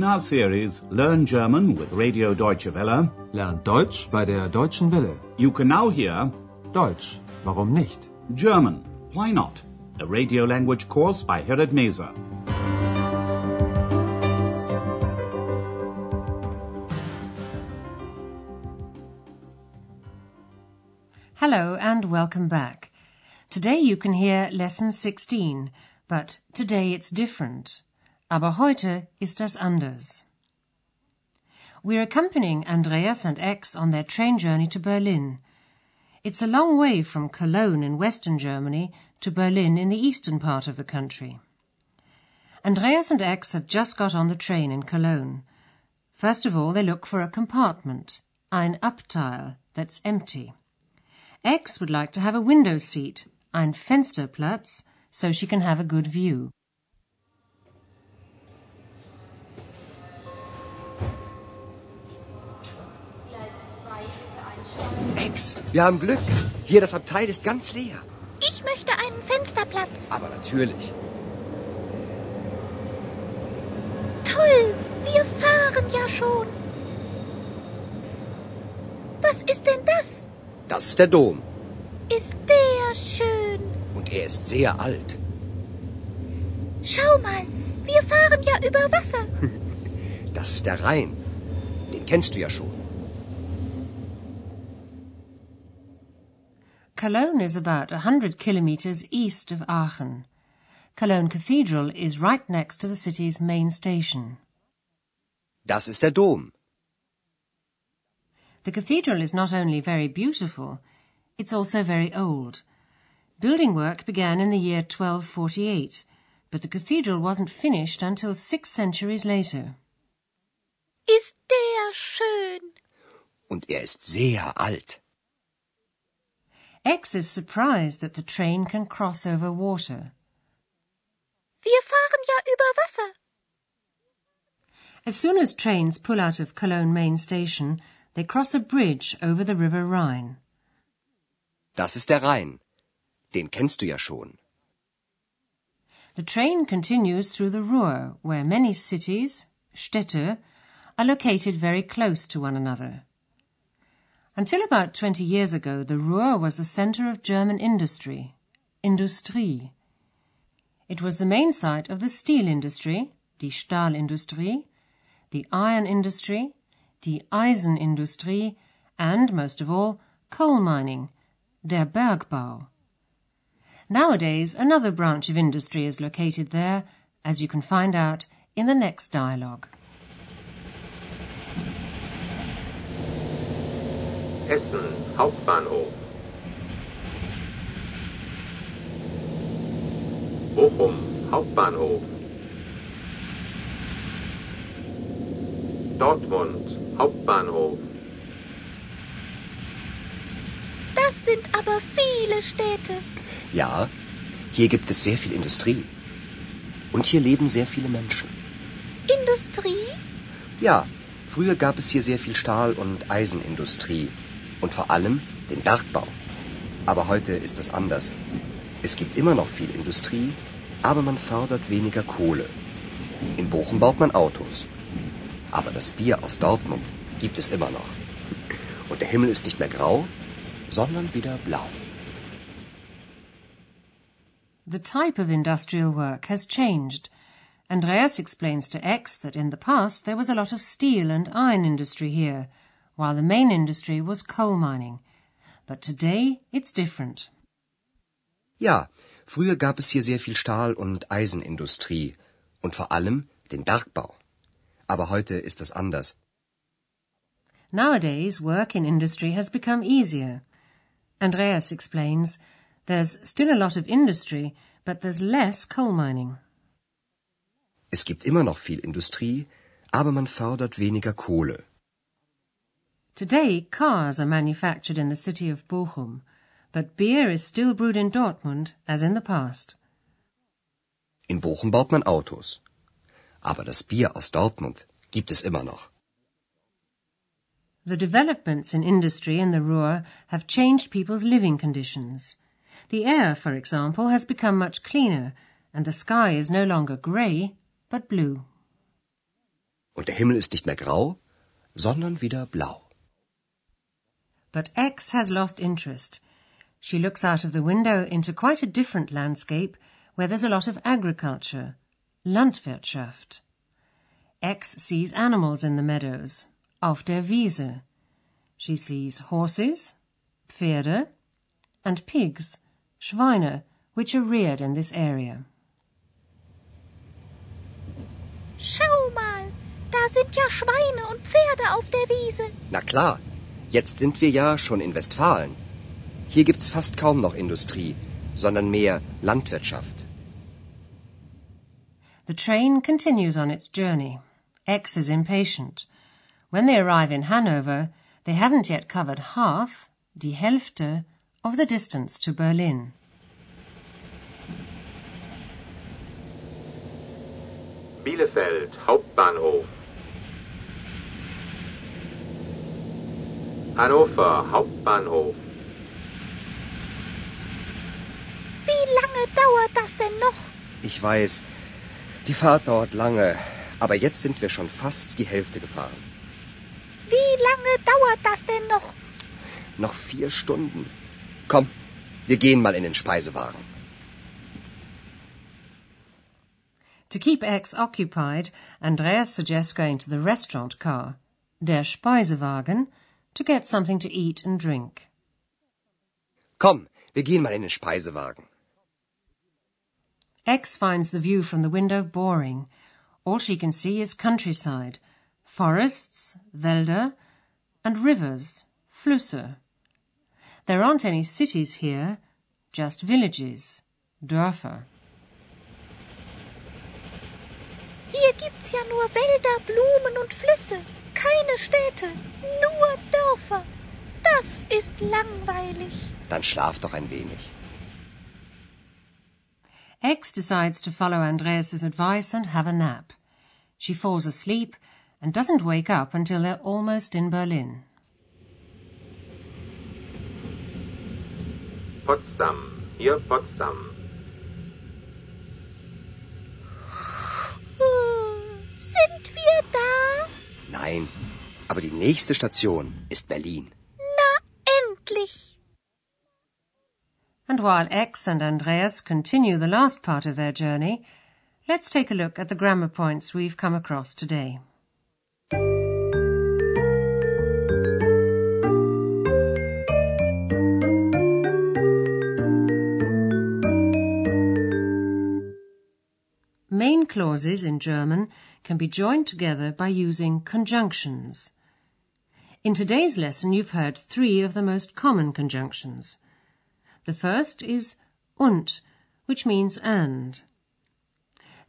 In our series Learn German with Radio Deutsche Welle, Lernt Deutsch bei der Deutschen Welle. you can now hear Deutsch, warum nicht? German, Why Not? A radio language course by Herrad Meese. Hello and welcome back. Today you can hear lesson 16, but today it's different. Aber heute ist das anders. We're accompanying Andreas and Ex on their train journey to Berlin. It's a long way from Cologne in western Germany to Berlin in the eastern part of the country. Andreas and Ex have just got on the train in Cologne. First of all, they look for a compartment, ein Abteil, that's empty. Ex would like to have a window seat, ein Fensterplatz, so she can have a good view. Ex, wir haben Glück. Hier, das Abteil ist ganz leer. Ich möchte einen Fensterplatz. Aber natürlich. Toll, wir fahren ja schon. Was ist denn das? Das ist der Dom. Ist der schön. Und er ist sehr alt. Schau mal, wir fahren ja über Wasser. Das ist der Rhein. Den kennst du ja schon. Cologne is about a hundred kilometers east of Aachen. Cologne Cathedral is right next to the city's main station. Das ist der Dom. The cathedral is not only very beautiful, it's also very old. Building work began in the year 1248, but the cathedral wasn't finished until six centuries later. Ist der schön. Und er ist sehr alt. Ex is surprised that the train can cross over water. Wir er fahren ja über er Wasser. As soon as trains pull out of Cologne main station, they cross a bridge over the River Rhine. Das ist der Rhein. Den kennst du ja schon. The train continues through the Ruhr, where many cities, Städte, are located very close to one another. Until about 20 years ago, the Ruhr was the center of German industry, Industrie. It was the main site of the steel industry, die Stahlindustrie, the iron industry, die Eisenindustrie, and, most of all, coal mining, der Bergbau. Nowadays, another branch of industry is located there, as you can find out in the next dialogue. Essen Hauptbahnhof. Bochum Hauptbahnhof. Dortmund Hauptbahnhof. Das sind aber viele Städte. Ja, hier gibt es sehr viel Industrie. Und hier leben sehr viele Menschen. Industrie? Ja, früher gab es hier sehr viel Stahl- und Eisenindustrie. Und vor allem den Bergbau. Aber heute ist es anders. Es gibt immer noch viel Industrie, aber man fördert weniger Kohle. In Bochum baut man Autos. Aber das Bier aus Dortmund gibt es immer noch. Und der Himmel ist nicht mehr grau, sondern wieder blau. The type of industrial work has changed. Andreas explains to X that in the past there was a lot of steel and iron industry here, while the main industry was coal mining. But today it's different. Ja, früher gab es hier sehr viel Stahl- und Eisenindustrie und vor allem den Bergbau. Aber heute ist es anders. Nowadays, work in industry has become easier. Andreas explains there's still a lot of industry, but there's less coal mining. Es gibt immer noch viel Industrie, aber man fördert weniger Kohle. Today, cars are manufactured in the city of Bochum, but beer is still brewed in Dortmund as in the past. In Bochum baut man Autos. Aber das Bier aus Dortmund gibt es immer noch. The developments in industry in the Ruhr have changed people's living conditions. The air, for example, has become much cleaner, and the sky is no longer grey, but blue. Und der Himmel ist nicht mehr grau, sondern wieder blau. But Ex has lost interest. She looks out of the window into quite a different landscape where there's a lot of agriculture. Landwirtschaft. Ex sees animals in the meadows. Auf der Wiese. She sees horses, Pferde, and pigs, Schweine, which are reared in this area. Schau mal, da sind ja Schweine und Pferde auf der Wiese. Na klar, jetzt sind wir ja schon in Westfalen. Hier gibt's fast kaum noch Industrie, sondern mehr Landwirtschaft. The train continues on its journey. X is impatient. When they arrive in Hanover, they haven't yet covered half, die Hälfte, of the distance to Berlin. Bielefeld Hauptbahnhof. Hannover Hauptbahnhof. Wie lange dauert das denn noch? Ich weiß, die Fahrt dauert lange, aber jetzt sind wir schon fast die Hälfte gefahren. Wie lange dauert das denn noch? Noch vier Stunden. Komm, wir gehen mal in den Speisewagen. To keep X occupied, Andreas suggests going to the restaurant car, der Speisewagen, to get something to eat and drink. Komm, wir gehen mal in den Speisewagen. Ex finds the view from the window boring. All she can see is countryside, forests, Wälder, and rivers, Flüsse. There aren't any cities here, just villages, Dörfer. Hier gibt's ja nur Wälder, Blumen und Flüsse. Keine Städte, nur Dörfer. Das ist langweilig. Dann schlaf doch ein wenig. Ex decides to follow Andreas's advice and have a nap. She falls asleep and doesn't wake up until they're almost in Berlin. Potsdam. Hier Potsdam. Sind wir da? Nein, aber die nächste Station ist Berlin. Na, endlich. And while Ex and Andreas continue the last part of their journey, let's take a look at the grammar points we've come across today. Clauses in German can be joined together by using conjunctions. In today's lesson, you've heard three of the most common conjunctions. The first is und, which means and.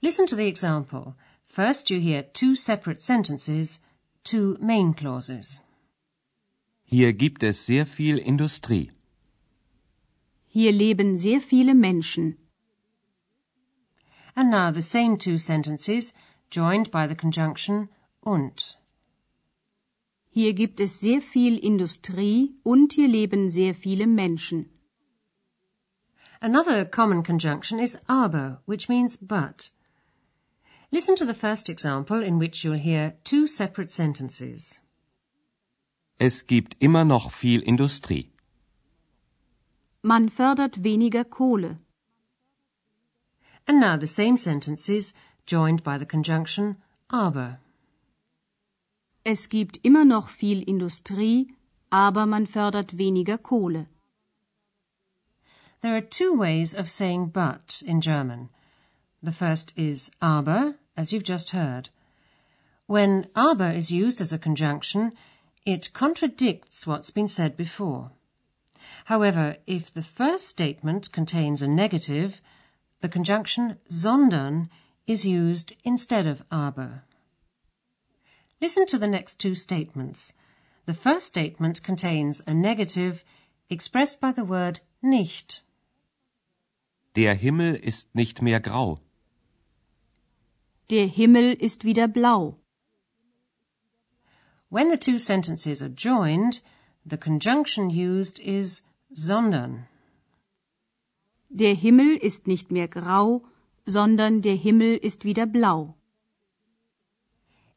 Listen to the example. First, you hear two separate sentences, two main clauses. Hier gibt es sehr viel Industrie. Hier leben sehr viele Menschen. And now the same two sentences, joined by the conjunction und. Hier gibt es sehr viel Industrie und hier leben sehr viele Menschen. Another common conjunction is aber, which means but. Listen to the first example in which you'll hear two separate sentences. Es gibt immer noch viel Industrie. Man fördert weniger Kohle. And now the same sentences, joined by the conjunction aber. Es gibt immer noch viel Industrie, aber man fördert weniger Kohle. There are two ways of saying but in German. The first is aber, as you've just heard. When aber is used as a conjunction, it contradicts what's been said before. However, if the first statement contains a negative, the conjunction sondern is used instead of aber. Listen to the next two statements. The first statement contains a negative expressed by the word nicht. Der Himmel ist nicht mehr grau. Der Himmel ist wieder blau. When the two sentences are joined, the conjunction used is sondern. Der Himmel ist nicht mehr grau, sondern der Himmel ist wieder blau.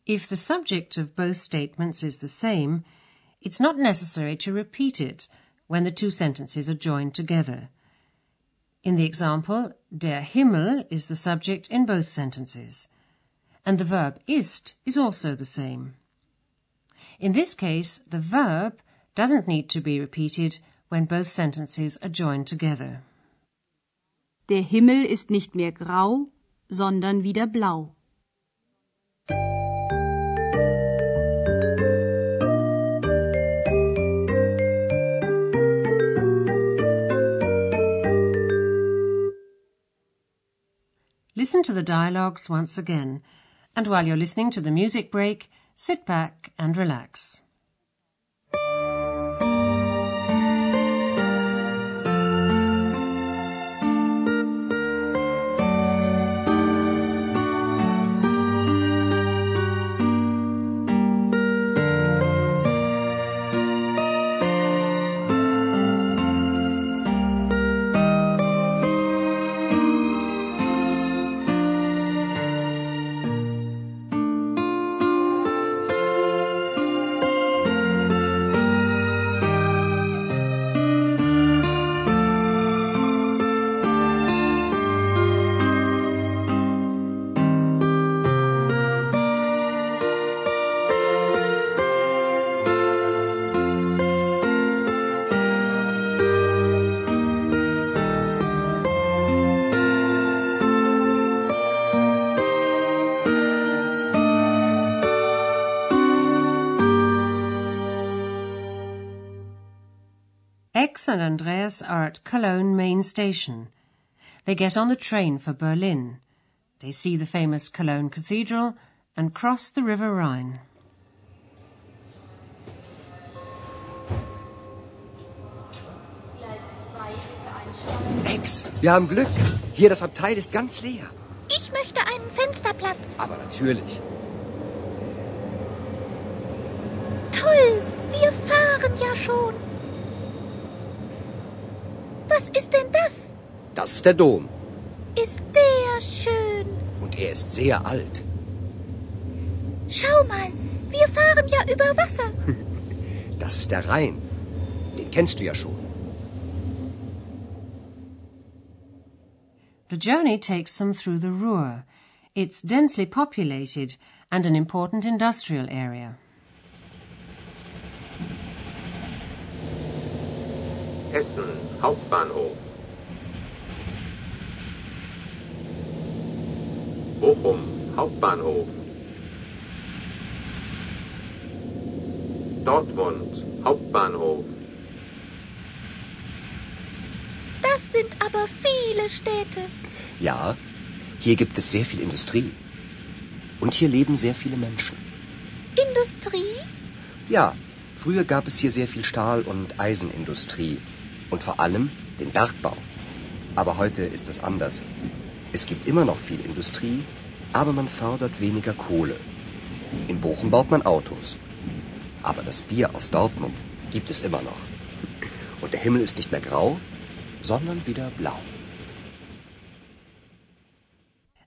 If the subject of both statements is the same, it's not necessary to repeat it when the two sentences are joined together. In the example, der Himmel is the subject in both sentences, and the verb ist is also the same. In this case, the verb doesn't need to be repeated when both sentences are joined together. Der Himmel ist nicht mehr grau, sondern wieder blau. Listen to the dialogues once again, and while you're listening to the music break, sit back and relax. And Andreas are at Cologne main station. They get on the train for Berlin. They see the famous Cologne Cathedral and cross the River Rhine. Ex, wir haben Glück. Hier, das Abteil ist ganz leer. Ich möchte einen Fensterplatz. Aber natürlich. Toll, wir fahren ja schon. Was ist denn das? Das ist der Dom. Ist der schön. Und er ist sehr alt. Schau mal, wir fahren ja über Wasser. Das ist der Rhein. Den kennst du ja schon. The journey takes them through the Ruhr. It's densely populated and an important industrial area. Essen Hauptbahnhof. Bochum Hauptbahnhof. Dortmund Hauptbahnhof. Das sind aber viele Städte. Ja, hier gibt es sehr viel Industrie. Und hier leben sehr viele Menschen. Industrie? Ja, früher gab es hier sehr viel Stahl- und Eisenindustrie. Und vor allem den Bergbau. Aber heute ist es anders. Es gibt immer noch viel Industrie, aber man fördert weniger Kohle. In Bochum baut man Autos. Aber das Bier aus Dortmund gibt es immer noch. Und der Himmel ist nicht mehr grau, sondern wieder blau.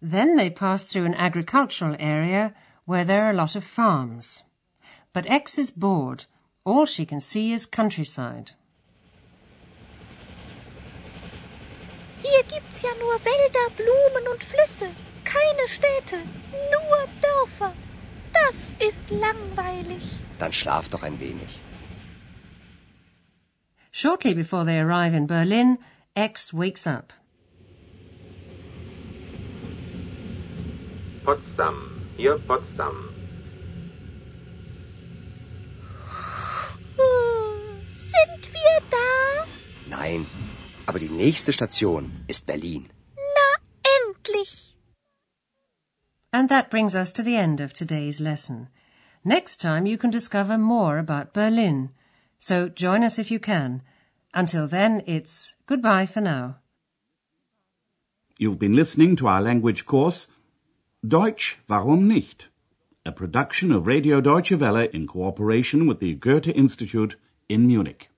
Then they pass through an agricultural area where there are a lot of farms. But X is bored. All she can see is countryside. Hier gibt's ja nur Wälder, Blumen und Flüsse. Keine Städte, nur Dörfer. Das ist langweilig. Dann schlaf doch ein wenig. Shortly before they arrive in Berlin, X wakes up. Potsdam. Hier Potsdam. Sind wir da? Nein, aber die nächste Station ist Berlin. Na, endlich. And that brings us to the end of today's lesson. Next time you can discover more about Berlin. So join us if you can. Until then, it's goodbye for now. You've been listening to our language course, Deutsch, warum nicht? A production of Radio Deutsche Welle in cooperation with the Goethe Institute in Munich.